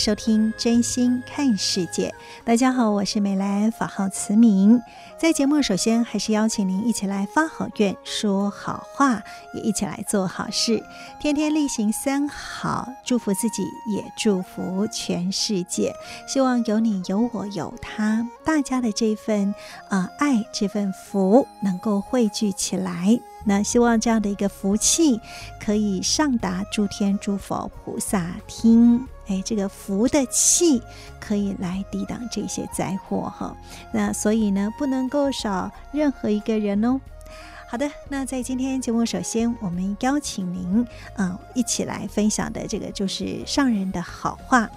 收听《真心看世界》。大家好，我是美兰，法号慈明。在节目首先还是邀请您一起来发好愿、说好话，也一起来做好事，天天例行三好，祝福自己，也祝福全世界。希望有你、有我、有他，大家的这份啊、爱，这份福能够汇聚起来。那希望这样的一个福气可以上达诸天诸佛菩萨听，哎，这个福的气可以来抵挡这些灾祸哈。那所以呢，不能够少任何一个人哦。好的，那在今天节目，首先我们邀请您，嗯，一起来分享的这个就是上人的好话。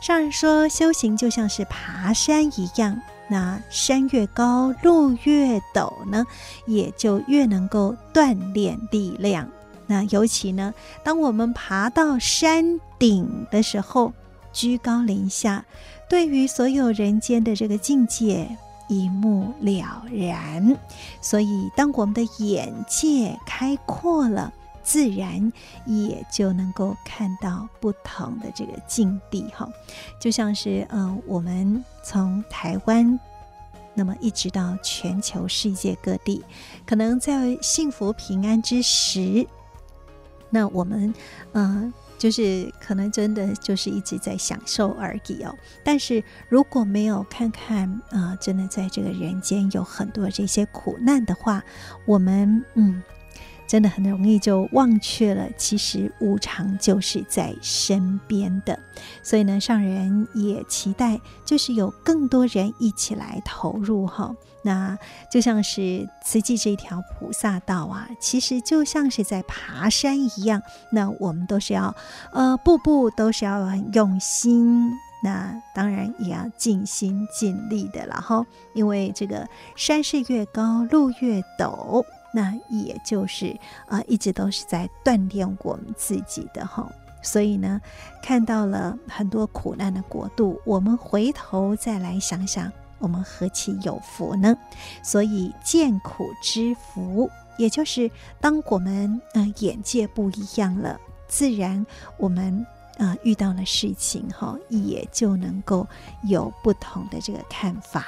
上人说，修行就像是爬山一样。那山越高，路越陡呢，也就越能够锻炼力量。那尤其呢，当我们爬到山顶的时候，居高临下，对于所有人间的这个境界一目了然。所以，当我们的眼界开阔了，自然也就能够看到不同的这个境地哈，就像是呃，我们从台湾，那么一直到全球世界各地，可能在幸福平安之时，那我们呃，就是可能真的就是一直在享受而已哦。但是如果没有看看啊、真的在这个人间有很多这些苦难的话，我们嗯。真的很容易就忘却了，其实无常就是在身边的。所以呢，上人也期待，就是有更多人一起来投入哈。那就像是慈济这条菩萨道啊，其实就像是在爬山一样。那我们都是要，呃，步步都是要很用心。那当然也要尽心尽力的了哈。因为这个山是越高，路越陡。那也就是啊、呃，一直都是在锻炼我们自己的哈，所以呢，看到了很多苦难的国度，我们回头再来想想，我们何其有福呢？所以见苦知福，也就是当我们呃眼界不一样了，自然我们呃遇到了事情哈，也就能够有不同的这个看法。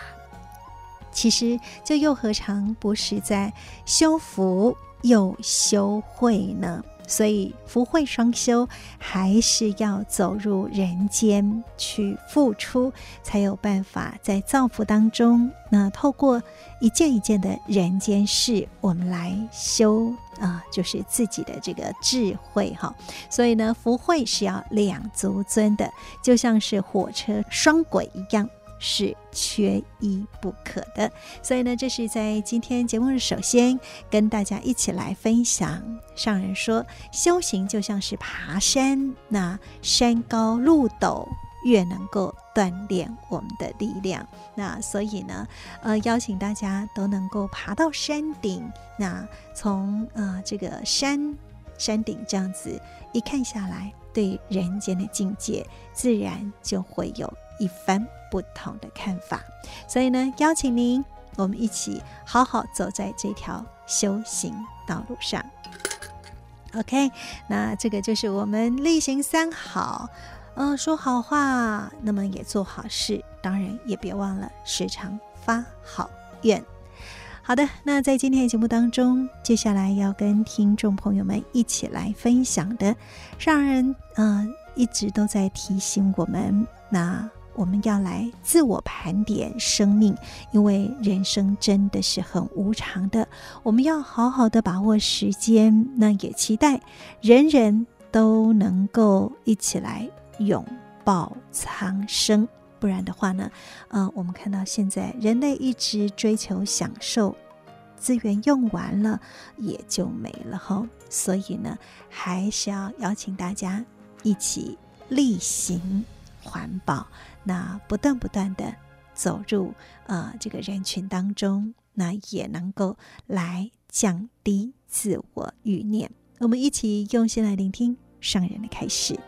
其实，这又何尝不是在修福又修慧呢？所以福慧双修，还是要走入人间去付出，才有办法在造福当中。那透过一件一件的人间事，我们来修啊，就是自己的这个智慧哈。所以呢，福慧是要两足尊的，就像是火车双轨一样。是缺一不可的，所以呢，这是在今天节目的首先跟大家一起来分享。上人说，修行就像是爬山，那山高路陡，越能够锻炼我们的力量。那所以呢，呃，邀请大家都能够爬到山顶，那从呃这个山山顶这样子一看下来，对人间的境界自然就会有一番不同的看法，所以呢，邀请您，我们一起好好走在这条修行道路上。OK，那这个就是我们力行三好，呃，说好话，那么也做好事，当然也别忘了时常发好愿。好的，那在今天的节目当中，接下来要跟听众朋友们一起来分享的，让人呃一直都在提醒我们，那。我们要来自我盘点生命，因为人生真的是很无常的，我们要好好的把握时间。那也期待人人都能够一起来拥抱苍生，不然的话呢，呃，我们看到现在人类一直追求享受，资源用完了也就没了哈。所以呢，还是要邀请大家一起力行环保。那不断不断的走入呃这个人群当中，那也能够来降低自我欲念。我们一起用心来聆听上人的开示。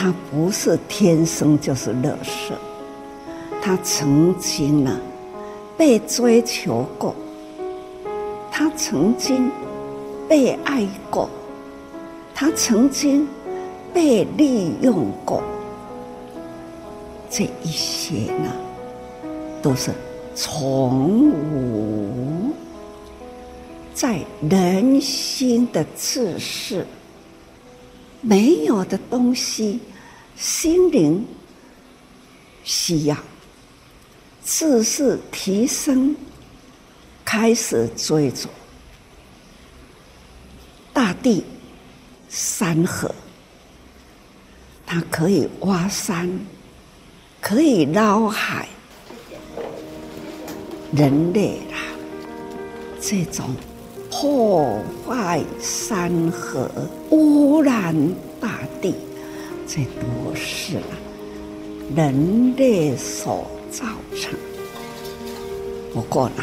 他不是天生就是乐色，他曾经呢被追求过，他曾经被爱过，他曾经被利用过，这一些呢都是从无。在人心的自视没有的东西，心灵需要自是提升，开始追逐大地山河，它可以挖山，可以捞海，人类啦，这种。破坏山河、污染大地，这都是人类所造成。不过呢，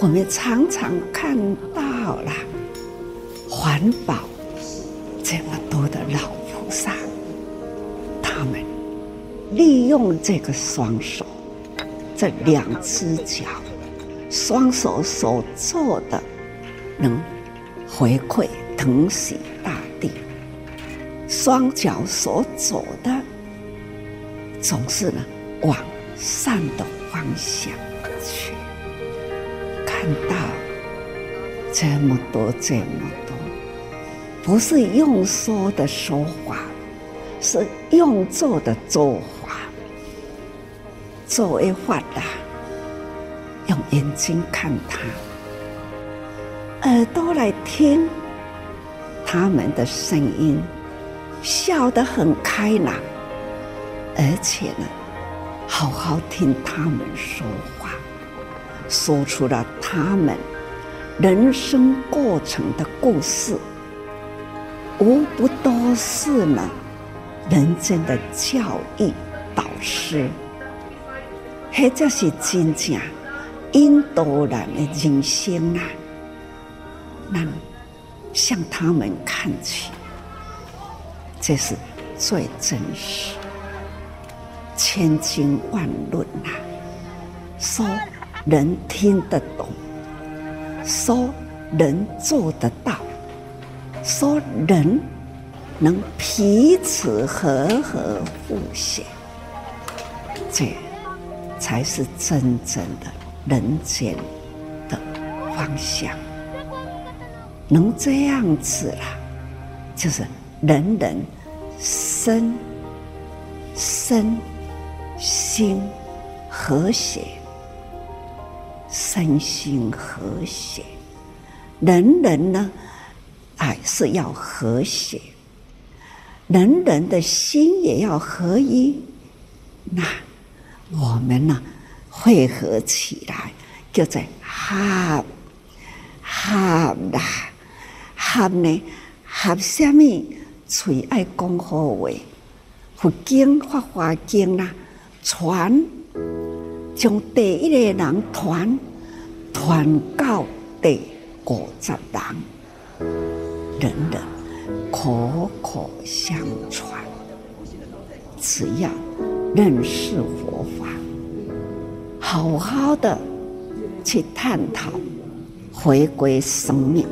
我们常常看到了环保这么多的老菩萨，他们利用这个双手，这两只脚，双手所做的。能回馈疼惜大地，双脚所走的总是呢往善的方向去。看到这么多这么多，不是用说的说法，是用做的做法。作为法的，用眼睛看它。耳朵来听他们的声音，笑得很开朗，而且呢，好好听他们说话，说出了他们人生过程的故事，无不都是呢人间的教育导师，或者是真正引导人的人生啊。那向他们看去，这是最真实。千经万论呐，说人听得懂，说人做得到，说人能彼此和和互协，这才是真正的人间的方向。能这样子啦，就是人人身身心和谐，身心和谐，人人呢，还是要和谐，人人的心也要合一，那我们呢，汇合起来，叫做合合啦。合呢？合什么？最爱讲好话，佛经法华经啦，传从第一个人传传到第五十人，人人口口相传。只要认识佛法，好好的去探讨，回归生命，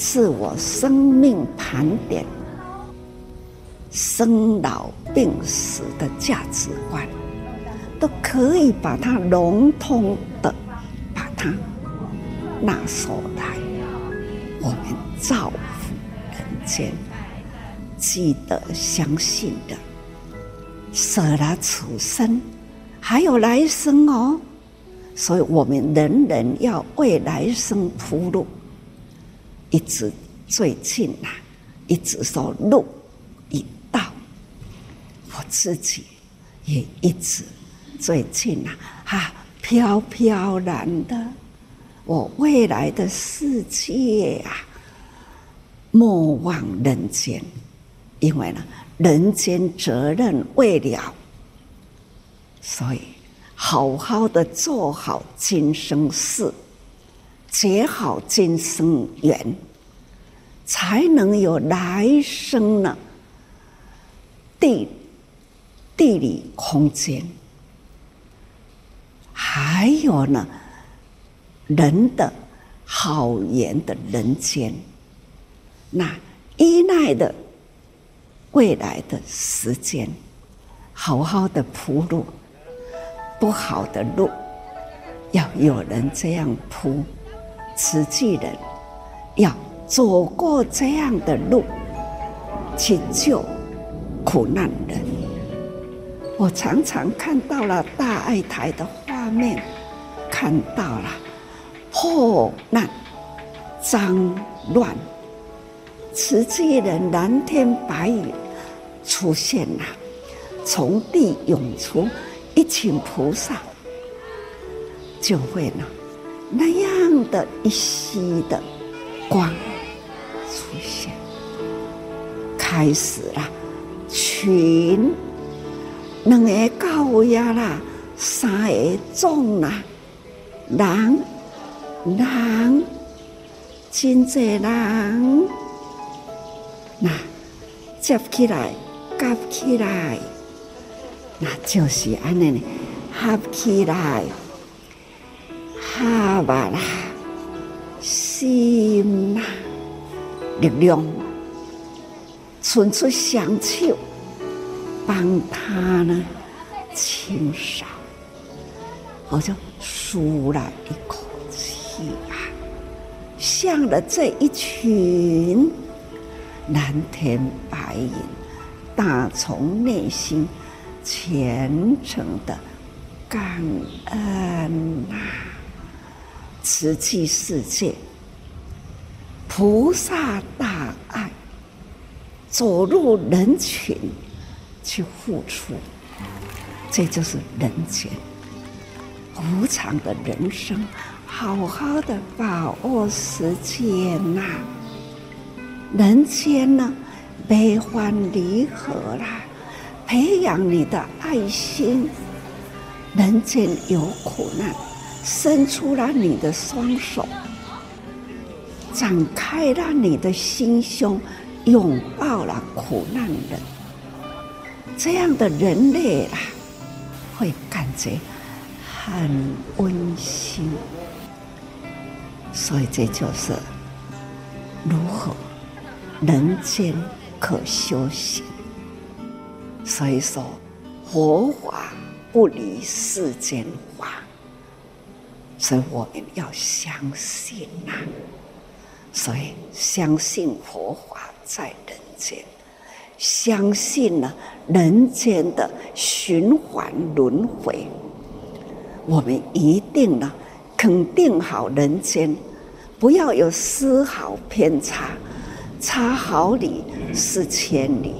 自我生命盘点，生老病死的价值观，都可以把它笼统的把它纳收来，我们造福人间，记得相信的。舍了此生，还有来生哦，所以我们人人要为来生铺路。一直最近啊，一直说路已到，我自己也一直最近啊，啊飘飘然的，我未来的世界啊，莫忘人间，因为呢。人间责任未了，所以好好的做好今生事，结好今生缘，才能有来生呢。地地理空间，还有呢，人的好缘的人间，那依赖的。未来的时间，好好的铺路，不好的路，要有人这样铺，慈济人要走过这样的路，去救苦难人。我常常看到了大爱台的画面，看到了破难、脏乱。慈济人蓝天白云出现了，从地涌出一群菩萨，就会呢那样的一息的光出现，开始了群，两个高呀啦，三个众啦，人人真济人。那接起来，夹起来，那就是安尼呢，合起来，哈巴啦，心啦，力量，伸出双手，帮他呢清扫，我就舒了一口气啊，向了这一群。蓝天白云，打从内心虔诚的感恩呐！慈济世界，菩萨大爱，走入人群去付出，这就是人间无常的人生，好好的把握时间呐！人间呢，悲欢离合啦，培养你的爱心。人间有苦难，伸出了你的双手，展开了你的心胸，拥抱了苦难人。这样的人类啊，会感觉很温馨。所以这就是如何。人间可修行，所以说佛法不离世间法，所以我们要相信呐、啊。所以相信佛法在人间，相信呢人间的循环轮回，我们一定呢肯定好人间，不要有丝毫偏差。差毫厘是千里，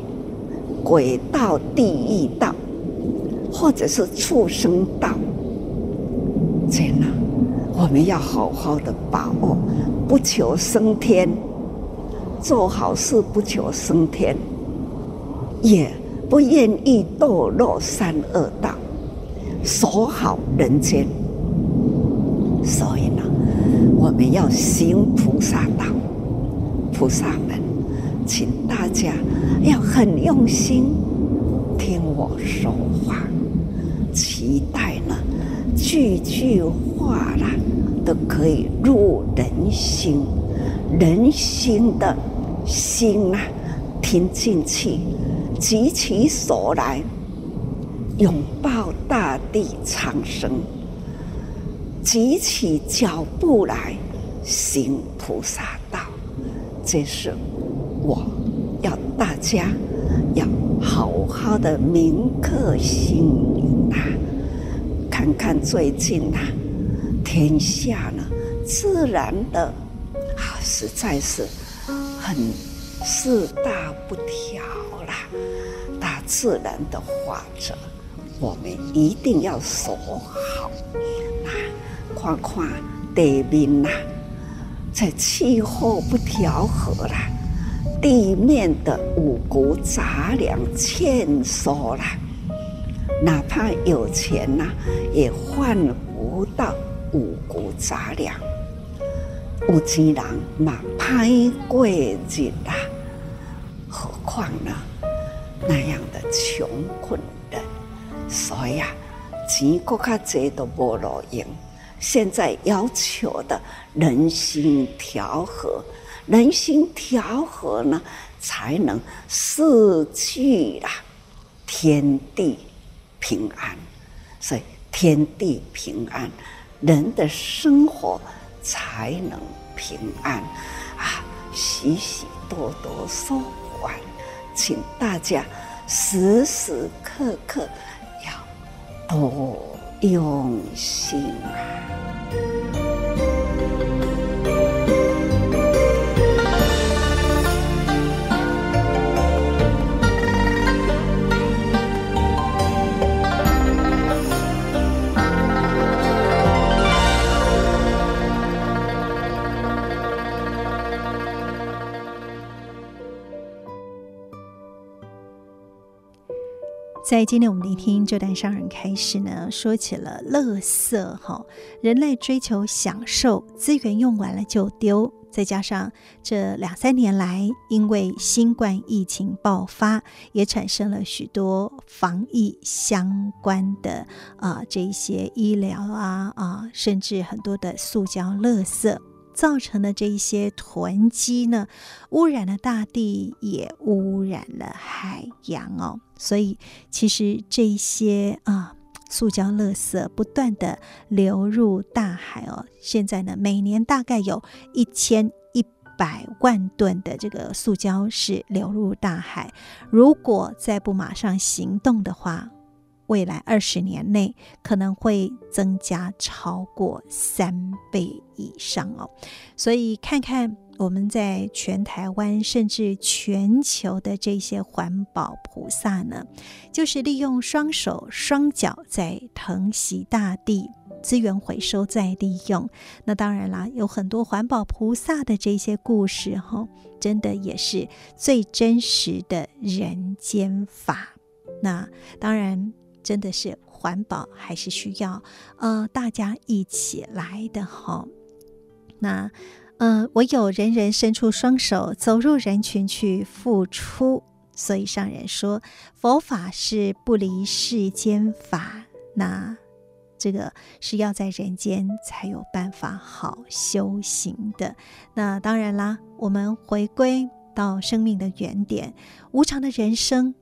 鬼道、地狱道，或者是畜生道，真的，我们要好好的把握，不求升天，做好事不求升天，也不愿意堕落三恶道，守好人间。所以呢，我们要行菩萨道。菩萨们请大家要很用心听我说话，期待呢句句话啦都可以入人心，人心的心啊，听进去，举起手来，拥抱大地苍生，举起脚步来，行菩萨道。这是我要大家要好好的铭刻心！看看最近呐、天下呢，自然的啊，实在是很四大不调啦。大自然的法则，我们一定要守好。那看看地面呐、啊。在气候不调和啦，地面的五谷杂粮欠收啦，哪怕有钱呐、也换不到五谷杂粮。有钱人嘛歹过日啦，何况呢那样的穷困人，所以啊，钱国较济都无路用。现在要求的人心调和，人心调和呢，才能四季啦，天地平安。所以天地平安，人的生活才能平安啊！许许多多说完，请大家时时刻刻要多。用心啊！在今天我们聆听这段商人开始呢，说起了垃圾哈，人类追求享受，资源用完了就丢，再加上这两三年来因为新冠疫情爆发，也产生了许多防疫相关的啊这一些医疗啊啊，甚至很多的塑胶垃圾。造成的这一些囤积呢，污染了大地，也污染了海洋哦。所以，其实这些啊，塑胶垃圾不断的流入大海哦。现在呢，每年大概有一千一百万吨的这个塑胶是流入大海。如果再不马上行动的话，未来二十年内可能会增加超过三倍以上哦，所以看看我们在全台湾甚至全球的这些环保菩萨呢，就是利用双手双脚在疼惜大地，资源回收再利用。那当然啦，有很多环保菩萨的这些故事哈，真的也是最真实的人间法。那当然。真的是环保，还是需要呃大家一起来的哈。那呃，唯有人人伸出双手，走入人群去付出。所以上人说，佛法是不离世间法。那这个是要在人间才有办法好修行的。那当然啦，我们回归到生命的原点，无常的人生。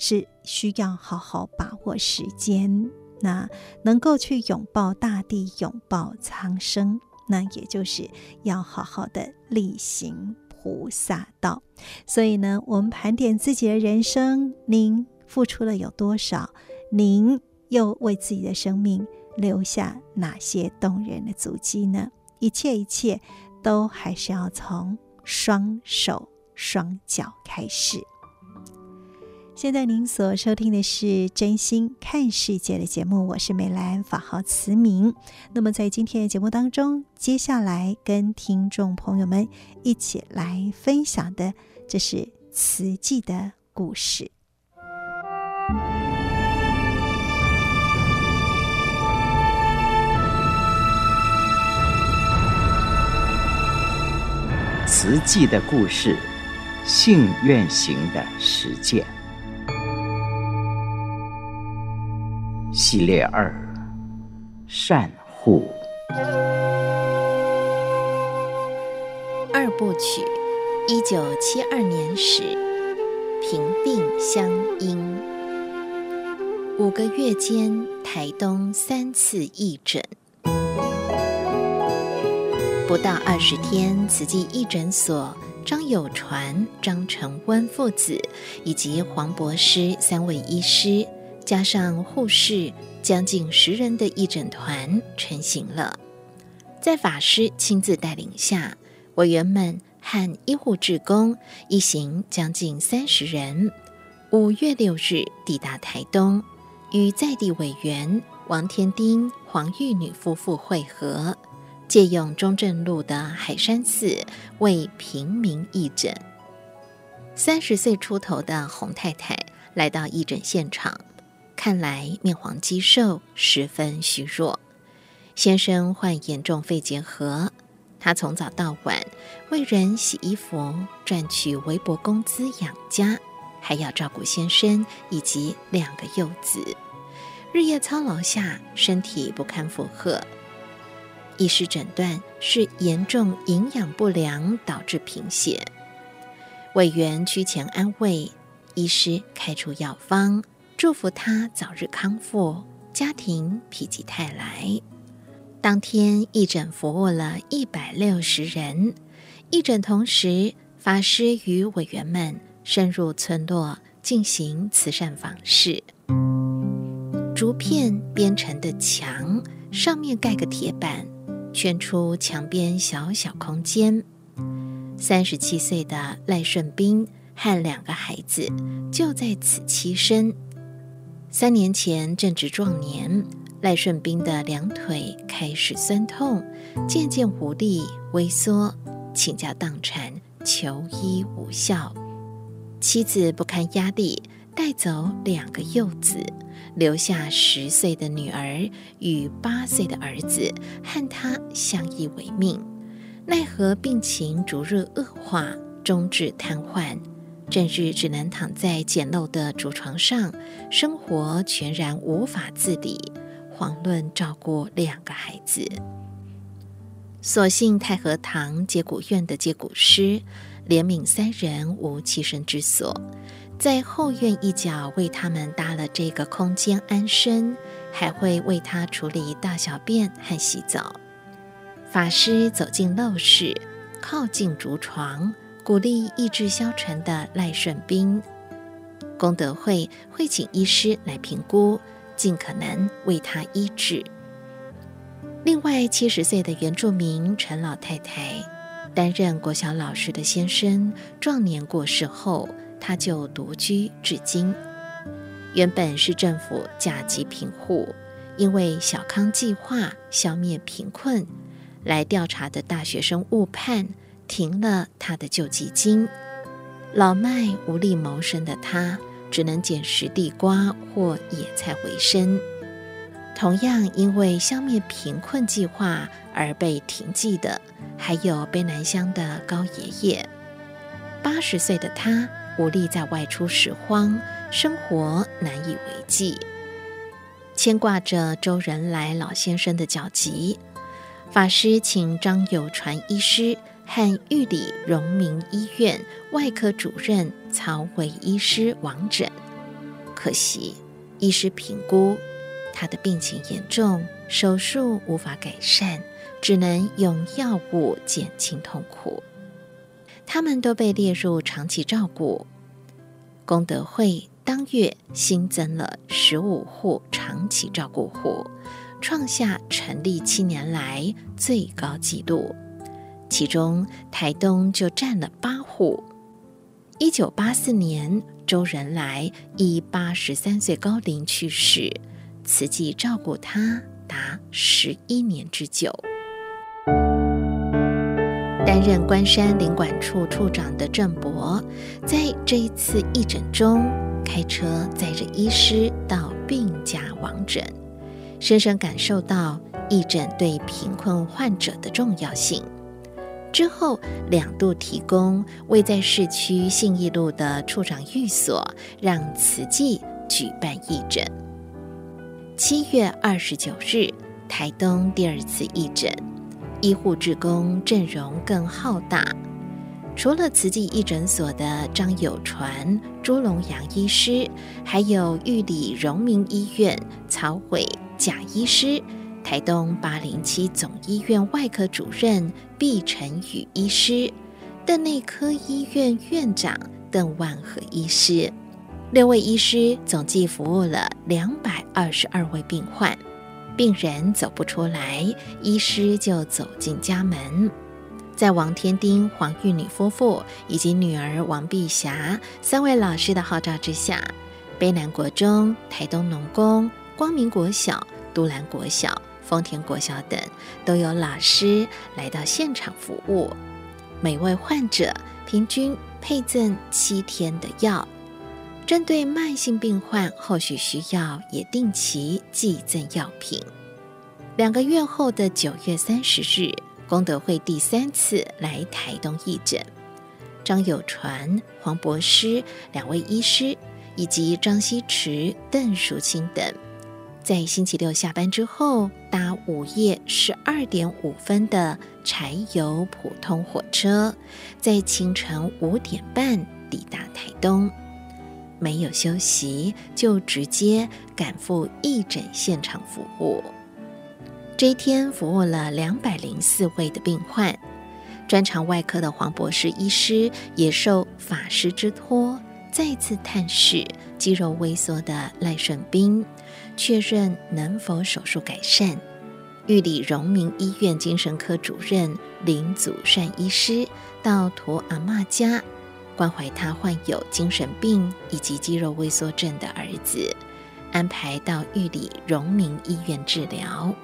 是需要好好把握时间，那能够去拥抱大地，拥抱苍生，那也就是要好好的力行菩萨道。所以呢，我们盘点自己的人生，您付出了有多少？您又为自己的生命留下哪些动人的足迹呢？一切一切，都还是要从双手双脚开始。现在您所收听的是真心看世界的节目，我是美兰，法号慈明。那么在今天的节目当中，接下来跟听众朋友们一起来分享的，这是慈济的故事。慈济的故事。信愿行的实践。系列二：善护。二部曲，一九七二年始，平病相因。五个月间，台东三次义诊。不到二十天，慈济义诊所张友传、张成温父子以及黄博师三位医师，加上护士，将近十人的义诊团成型了。在法师亲自带领下，委员们和医护志工一行将近三十人，五月六日抵达台东，与在地委员王天丁、黄玉女夫妇会合。借用中正路的海山寺为平民义诊。三十岁出头的洪太太来到义诊现场，看来面黄肌瘦，十分虚弱。先生患严重肺结核，他从早到晚为人洗衣服，赚取微薄工资养家，还要照顾先生以及两个幼子，日夜操劳下，身体不堪负荷。医师诊断是严重营养不良导致贫血，委员趋前安慰，医师开出药方，祝福他早日康复，家庭否极泰来。当天义诊服务了一百六十人，义诊同时，法师与委员们深入村落进行慈善访视。竹片编成的墙，上面盖个铁板。圈出墙边小小空间，三十七岁的赖顺斌和两个孩子就在此栖身。三年前正值壮年，赖顺斌的两腿开始酸痛，渐渐无力萎缩，倾家荡产，求医无效。妻子不堪压力，带走两个幼子。留下十岁的女儿与八岁的儿子和他相依为命，奈何病情逐日恶化，终致瘫痪，整日只能躺在简陋的竹床上，生活全然无法自理，遑论照顾两个孩子。所幸太和堂接骨院的接骨师怜悯三人无栖身之所。在后院一角为他们搭了这个空间安身，还会为他处理大小便和洗澡。法师走进陋室，靠近竹床，鼓励意志消沉的赖顺斌。功德会会请医师来评估，尽可能为他医治。另外，七十岁的原住民陈老太太，担任国小老师的先生壮年过世后。他就独居至今。原本是政府甲级贫户，因为小康计划消灭贫困，来调查的大学生误判，停了他的救济金。老迈无力谋生的他，只能捡拾地瓜或野菜为生。同样因为消灭贫困计划而被停济的，还有卑南乡的高爷爷。八十岁的他。无力再外出拾荒，生活难以为继。牵挂着周仁来老先生的脚疾，法师请张有传医师和玉里荣民医院外科主任曹伟医师往诊。可惜，医师评估他的病情严重，手术无法改善，只能用药物减轻痛苦。他们都被列入长期照顾。功德会当月新增了十五户长期照顾户，创下成立七年来最高纪录。其中台东就占了八户。一九八四年，周仁来以八十三岁高龄去世，慈济照顾他达十一年之久。担任关山领管处处长的郑伯，在这一次义诊中，开车载着医师到病家往诊，深深感受到义诊对贫困患者的重要性。之后两度提供位在市区信义路的处长寓所，让慈济举办义诊。七月二十九日，台东第二次义诊，医护志工阵容更浩大。除了慈济义诊所的张友传、朱龙阳医师，还有玉里荣民医院曹伟贾医师、台东八零七总医院外科主任毕晨宇医师、邓内科医院院长邓万和医师，六位医师总计服务了两百二十二位病患。病人走不出来，医师就走进家门。在王天丁、黄玉女夫妇以及女儿王碧霞三位老师的号召之下，卑南国中、台东农工、光明国小、都兰国小、丰田国小等都有老师来到现场服务。每位患者平均配赠七天的药，针对慢性病患后续需要，也定期寄赠药品。两个月后的九月三十日，功德会第三次来台东义诊，张有传、黄博师两位医师，以及张希池、邓淑清等，在星期六下班之后，搭午夜十二点五分的柴油普通火车，在清晨五点半抵达台东，没有休息，就直接赶赴义诊现场服务。这一天服务了两百零四位的病患，专长外科的黄博士医师也受法师之托，再次探视肌肉萎缩的赖顺斌，确认能否手术改善。玉里荣民医院精神科主任林祖善医师到图阿妈家，关怀他患有精神病以及肌肉萎缩症的儿子，安排到玉里荣民医院治疗。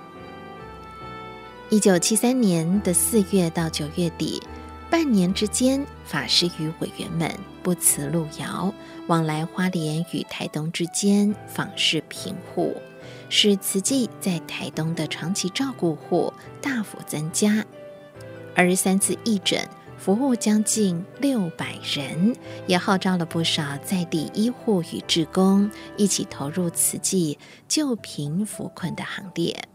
一九七三年的四月到九月底，半年之间，法师与委员们不辞路遥，往来花莲与台东之间访视贫户，使慈济在台东的长期照顾户大幅增加。而三次义诊服务将近六百人，也号召了不少在地医护与志工一起投入慈济救贫扶困的行列。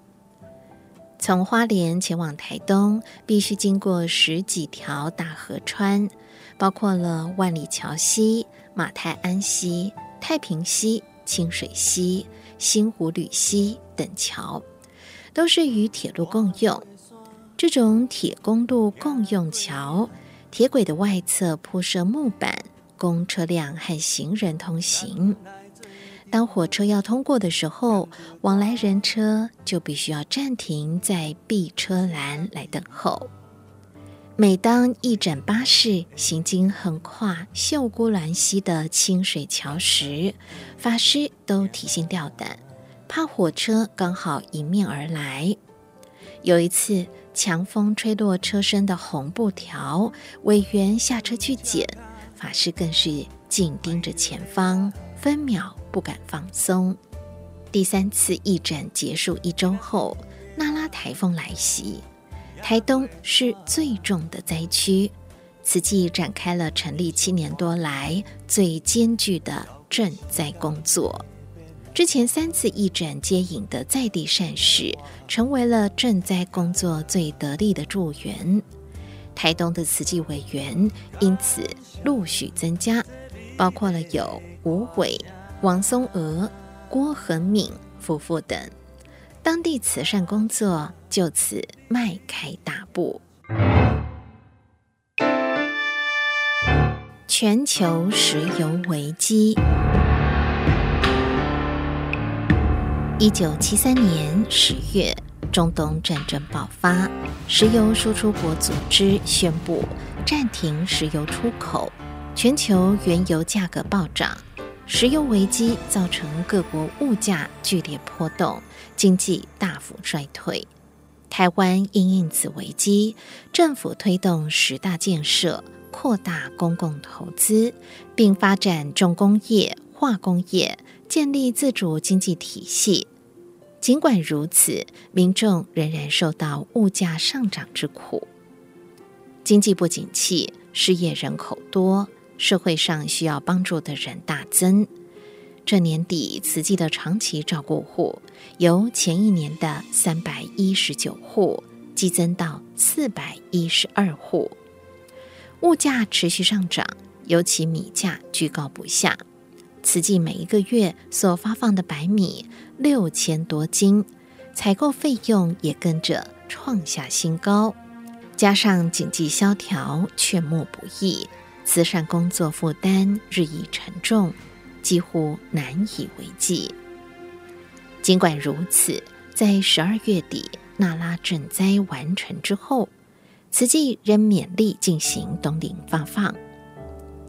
从花莲前往台东，必须经过十几条大河川，包括了万里桥溪、马太安溪、太平溪、清水溪、新湖吕溪等桥，都是与铁路共用。这种铁公路共用桥，铁轨的外侧铺设木板，供车辆和行人通行。当火车要通过的时候，往来人车就必须要暂停在避车栏来等候。每当义诊巴士行经横跨秀姑峦溪的清水桥时，法师都提心吊胆，怕火车刚好迎面而来。有一次，强风吹落车身的红布条，委员下车去捡，法师更是紧盯着前方，分秒不敢放松。第三次义诊结束一周后，那拉台风来袭，台东是最重的灾区。慈济展开了成立七年多来最艰巨的赈灾工作。之前三次义诊接引的在地善士，成为了赈灾工作最得力的助援。台东的慈济委员因此陆续增加，包括了有吴伟。王松娥、郭恒敏夫妇等，当地慈善工作就此迈开大步。全球石油危机。一九七三年十月，中东战争爆发，石油输出国组织宣布暂停石油出口，全球原油价格暴涨。石油危机造成各国物价剧烈波动，经济大幅衰退。台湾因应此危机，政府推动十大建设，扩大公共投资，并发展重工业、化工业，建立自主经济体系。尽管如此，民众仍然受到物价上涨之苦。经济不景气，失业人口多，社会上需要帮助的人大增。这年底，慈济的长期照顾户由前一年的三百一十九户激增到四百一十二户。物价持续上涨，尤其米价居高不下。慈济每一个月所发放的白米六千多斤，采购费用也跟着创下新高。加上经济萧条，劝募不易，慈善工作负担日益沉重，几乎难以为继。尽管如此，在十二月底那拉赈灾完成之后，慈济仍勉力进行冬令发放。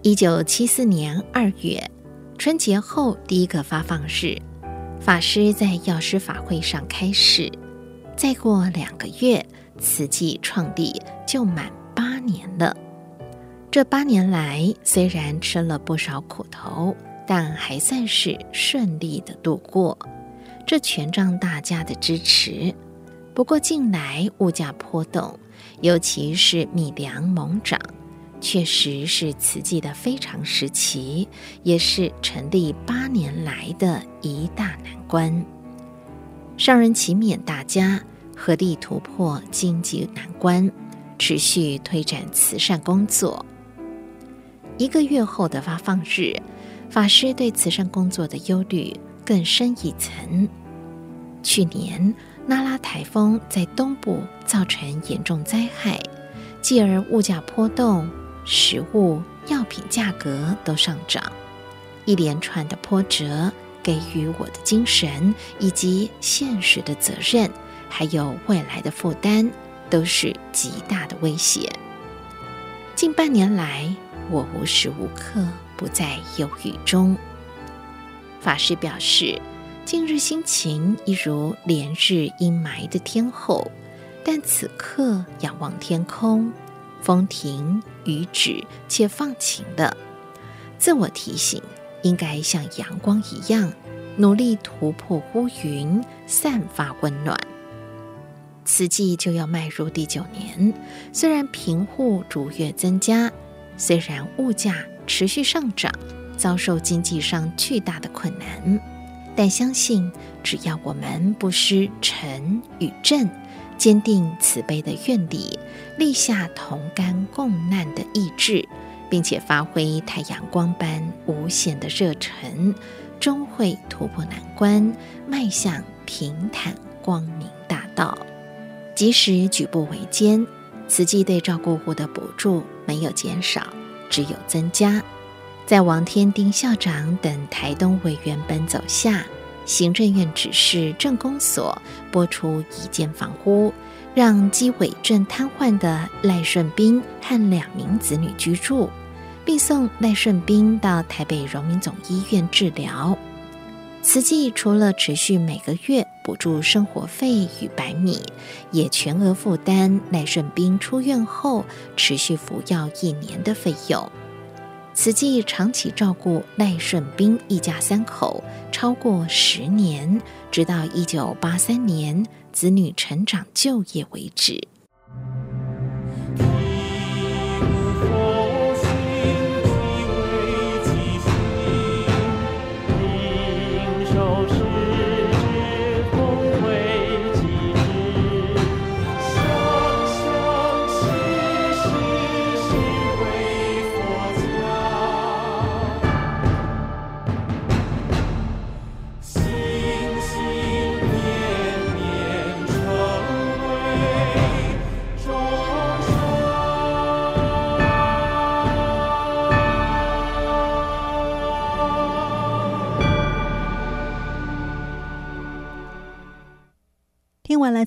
一九七四年二月，春节后第一个发放日，法师在药师法会上开始。再过两个月，慈济创立就满八年了。这八年来，虽然吃了不少苦头，但还算是顺利的度过。这全仗大家的支持。不过近来物价波动。尤其是米粮猛涨，确实是慈济的非常时期，也是成立八年来的一大难关。上人祈勉大家合力突破经济难关，持续推展慈善工作。一个月后的发放日，法师对慈善工作的忧虑更深一层。去年，那拉台风在东部造成严重灾害，继而物价波动，食物、药品价格都上涨，一连串的波折给予我的精神以及现实的责任，还有未来的负担，都是极大的威胁。近半年来，我无时无刻不在忧郁中。法师表示。近日心情一如连日阴霾的天候，但此刻仰望天空，风停雨止，且放晴了。自我提醒，应该像阳光一样，努力突破乌云，散发温暖。慈济就要迈入第九年，虽然贫户逐月增加，虽然物价持续上涨，遭受经济上巨大的困难。但相信，只要我们不失诚与正，坚定慈悲的愿力，立下同甘共难的意志，并且发挥太阳光般无限的热忱，终会突破难关，迈向平坦光明大道。即使举步维艰，慈济对照顾户的补助没有减少，只有增加。在王天丁校长等台东委员奔走下，行政院指示政工所拨出一间房屋，让肌萎症瘫痪的赖顺斌和两名子女居住，并送赖顺斌到台北荣民总医院治疗。慈济除了持续每个月补助生活费与白米，也全额负担赖顺斌出院后持续服药一年的费用。慈济长期照顾赖顺斌一家三口超过十年，直到一九八三年子女成长就业为止。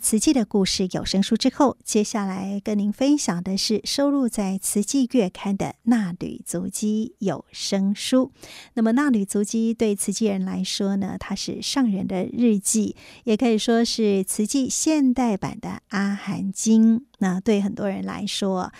慈济的故事有声书之后，接下来跟您分享的是收录在《慈济月刊》的《纳履足迹》有声书。那么，《纳履足迹》对慈济人来说呢，它是上人的日记，也可以说是慈济现代版的《阿含经》。那对很多人来说，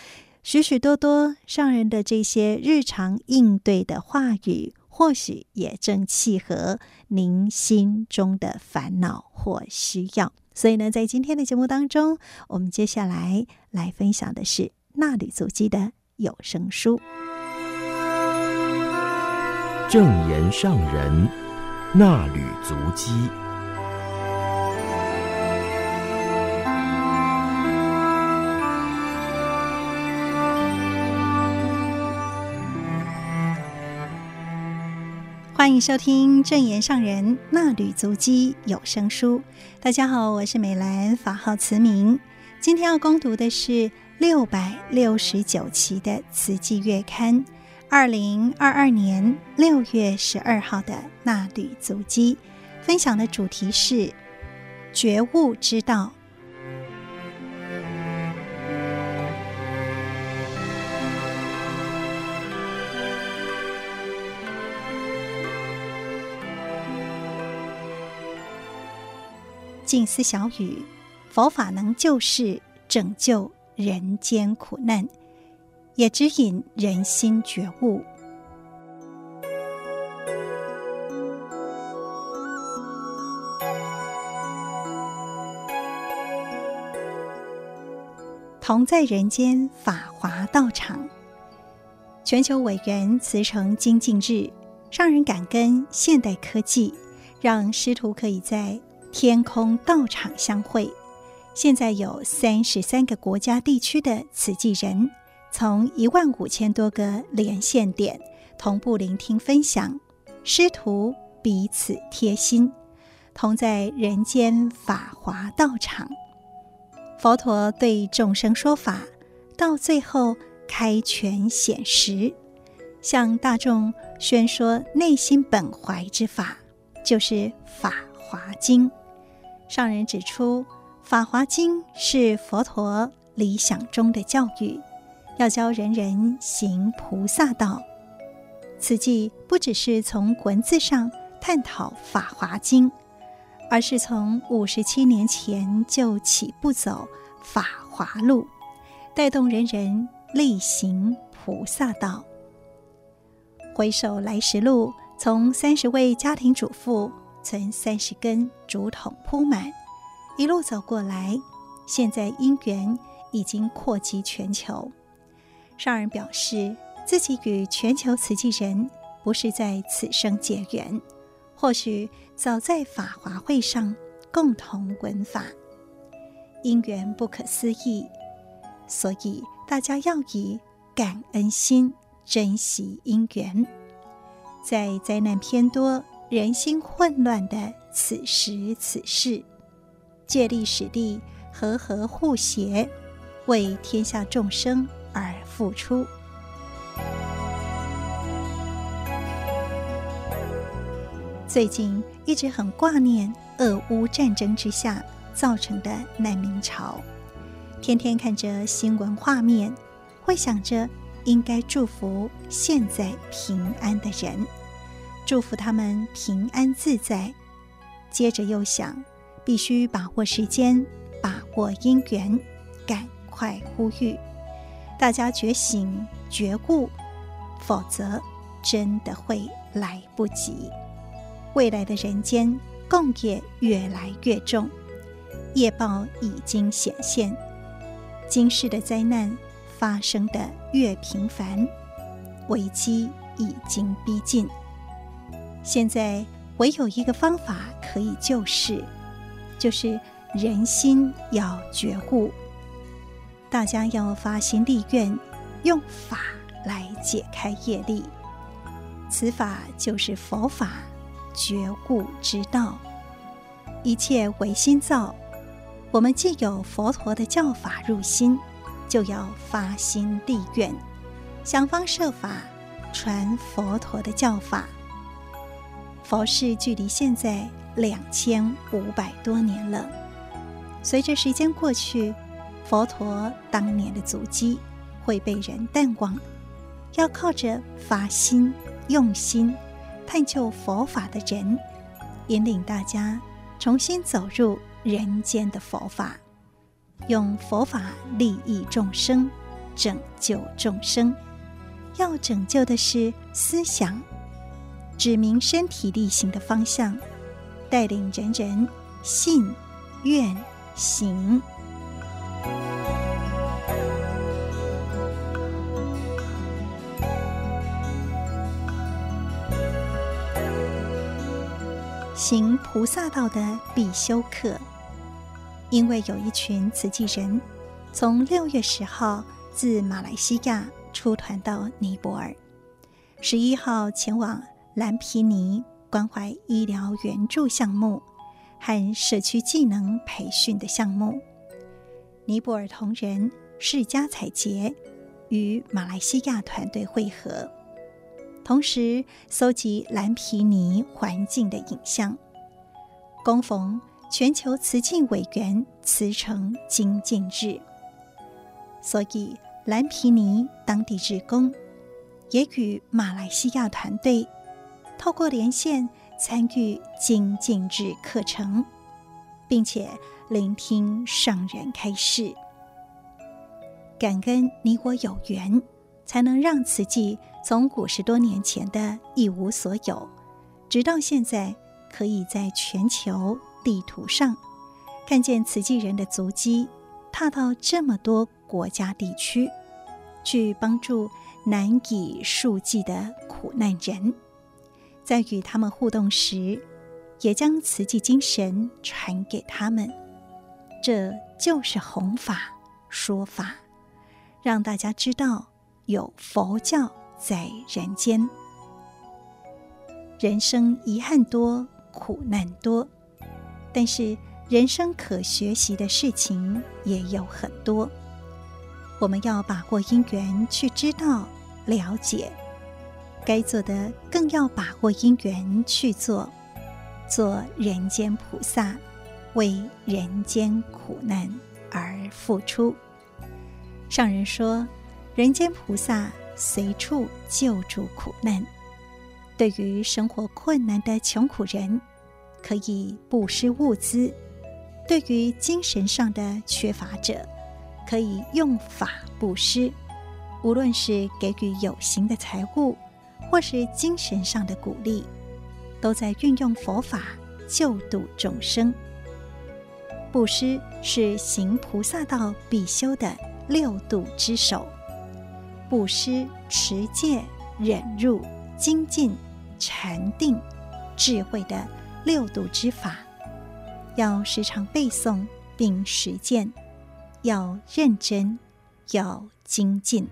许许多多上人的这些日常应对的话语，或许也正契合您心中的烦恼或需要。所以呢，在今天的节目当中，我们接下来来分享的是纳履足迹的有声书。正言上人纳履足迹。欢迎收听正言上人衲履足迹有声书。大家好，我是美兰，法号慈明。今天要攻读的是六百六十九期的《慈济月刊》，二零二二年六月十二号的衲履足迹，分享的主题是觉悟之道。静思小语，佛法能救世，拯救人间苦难，也指引人心觉悟。同在人间法华道场，全球委员慈诚精进日，让人感恩现代科技，让师徒可以在天空道场相会，现在有三十三个国家地区的慈济人，从一万五千多个连线点同步聆听分享，师徒彼此贴心，同在人间法华道场。佛陀对众生说法，到最后开权显实，向大众宣说内心本怀之法，就是《法华经》。上人指出，《法华经》是佛陀理想中的教育，要教人人行菩萨道。此际不只是从文字上探讨《法华经》，而是从五十七年前就起步走法华路，带动人人力行菩萨道。回首来时路，从三十位家庭主妇。存三十根竹筒铺满，一路走过来，现在因缘已经扩及全球。上人表示，自己与全球慈济人不是在此生结缘，或许早在法华会上共同闻法，因缘不可思议，所以大家要以感恩心珍惜因缘，在灾难偏多，人心混乱的此时此世，借力使力，和合互协，为天下众生而付出。最近一直很挂念俄乌战争之下造成的难民潮，天天看着新闻画面，会想着应该祝福现在平安的人。祝福他们平安自在。接着又想，必须把握时间，把握因缘，赶快呼吁大家觉醒觉悟，否则真的会来不及。未来的人间共业越来越重，业报已经显现，今世的灾难发生的越频繁，危机已经逼近。现在唯有一个方法可以救世，就是人心要觉悟，大家要发心立愿，用法来解开业力。此法就是佛法，觉悟之道。一切唯心造，我们既有佛陀的教法入心，就要发心立愿，想方设法传佛陀的教法。佛事距离现在两千五百多年了，随着时间过去，佛陀当年的足迹会被人淡忘，要靠着发心、用心探究佛法的人，引领大家重新走入人间的佛法，用佛法利益众生，拯救众生。要拯救的是思想。指明身体力行的方向，带领人人信、愿、行。行菩萨道的必修课，因为有一群慈济人，从六月十号自马来西亚出团到尼泊尔，十一号前往蓝皮尼关怀医疗援助项目和社区技能培训的项目。尼泊尔同仁释迦彩杰与马来西亚团队会合，同时搜集蓝皮尼环境的影像。恭逢全球慈济委员慈诚精进日，所以蓝皮尼当地职工也与马来西亚团队透过连线参与精进制课程，并且。聆听上人开示，感恩你我有缘，才能让慈济从五十多年前的一无所有，直到现在可以在全球地图上看见慈济人的足迹，踏到这么多国家地区，去帮助难以数计的苦难人，在与他们互动时，也将慈济精神传给他们。这就是弘法说法，让大家知道有佛教在人间。人生遗憾多，苦难多，但是人生可学习的事情也有很多。我们要把握因缘去知道、了解，该做的更要把握因缘去做，做人间菩萨。为人间苦难而付出。上人说：“人间菩萨随处救助苦难，对于生活困难的穷苦人，可以布施物资；对于精神上的缺乏者，可以用法布施。无论是给予有形的财物，或是精神上的鼓励，都在运用佛法救度众生。”布施是行菩萨道必修的六度之首，布施、持戒、忍辱、精进、禅定、智慧的六度之法，要时常背诵并实践，要认真，要精进。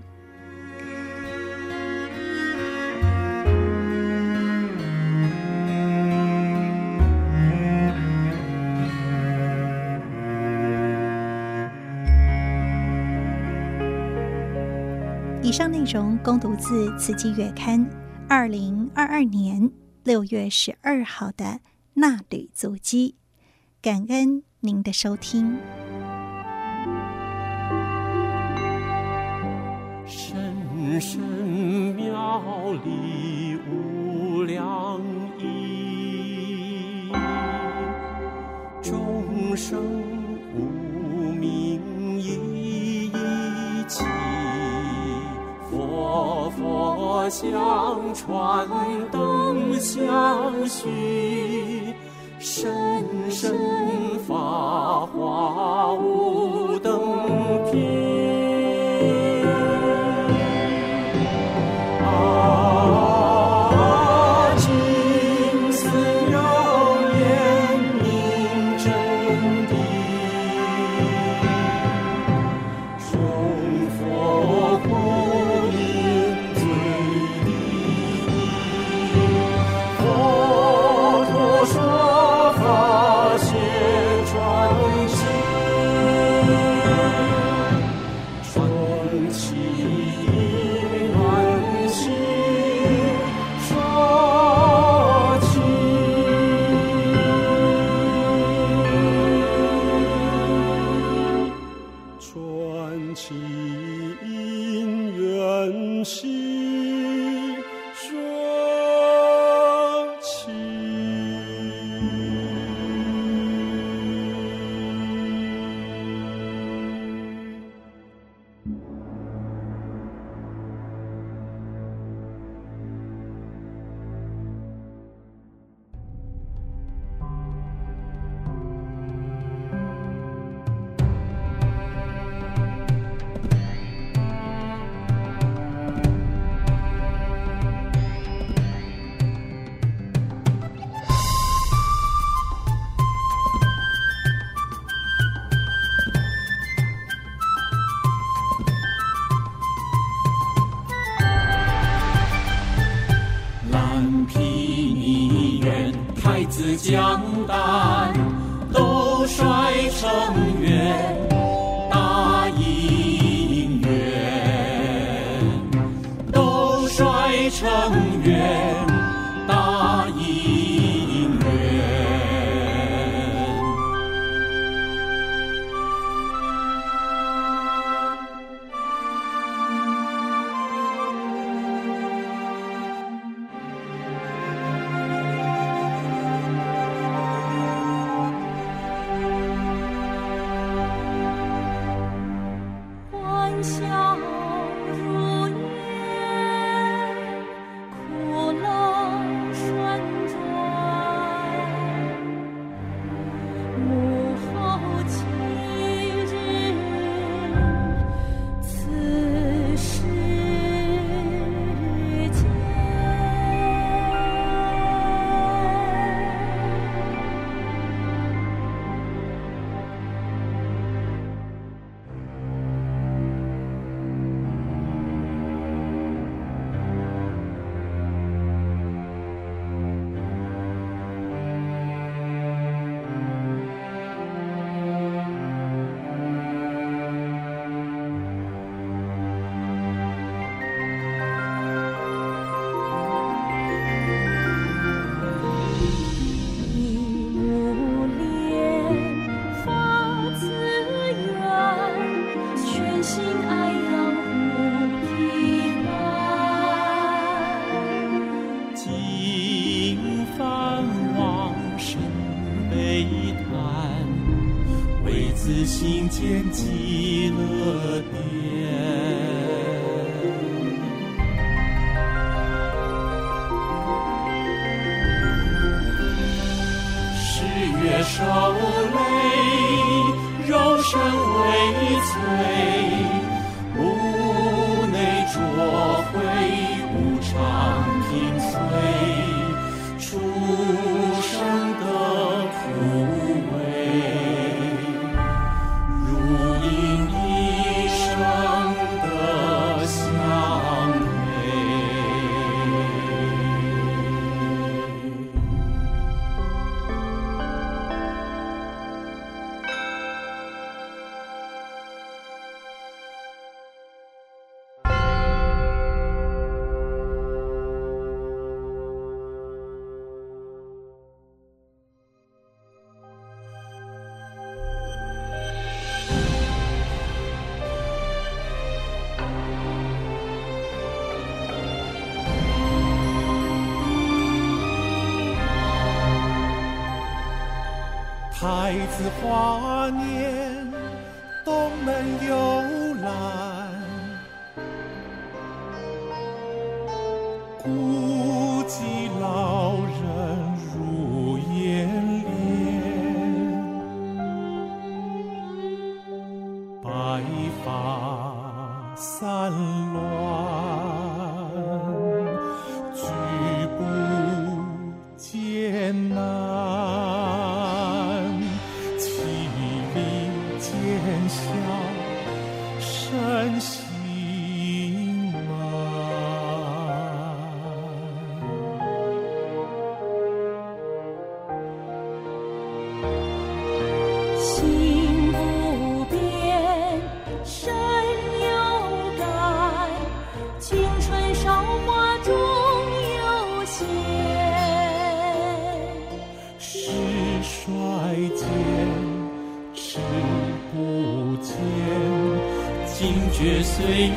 内容供读自《慈济月刊》二零二二年六月十二号的衲履足迹，感恩您的收听。深深妙理无量义，众生相传灯相续，深深发黄将大。天际紫花。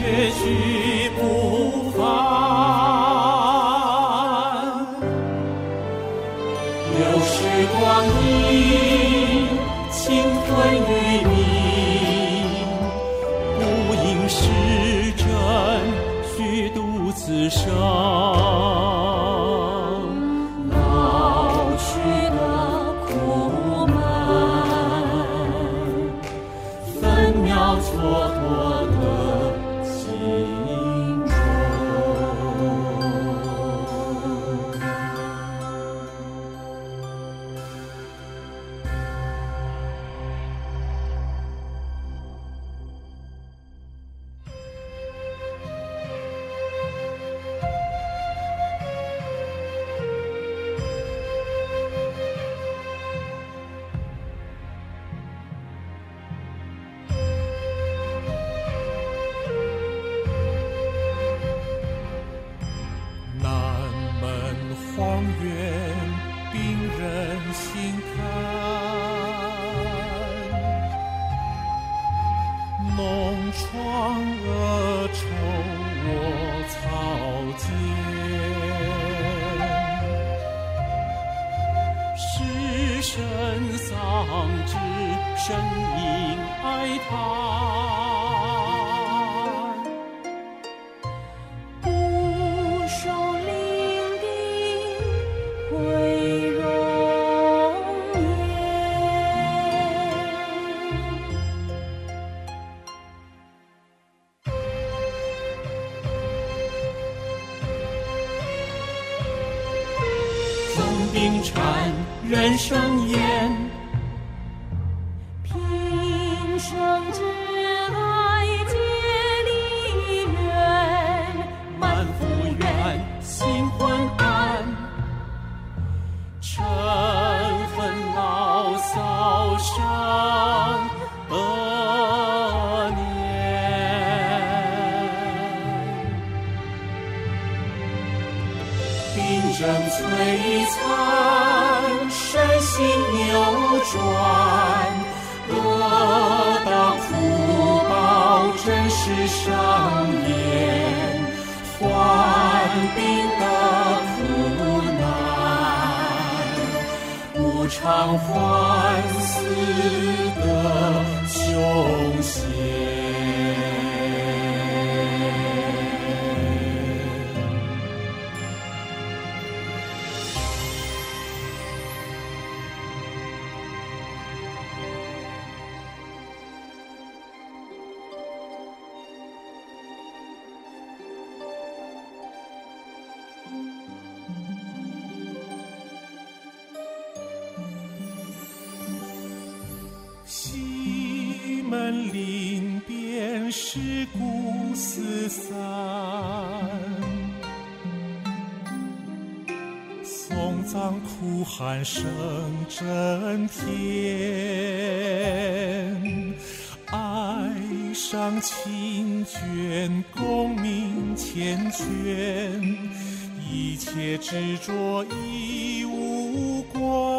也许弄疮恶愁卧草间，失声丧志，声音哀叹。们临边是故四散，送葬哭喊声震天，爱上亲眷共鸣缱绻，一切执着已无关。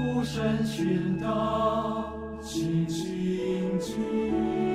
孤身寻道，清清净。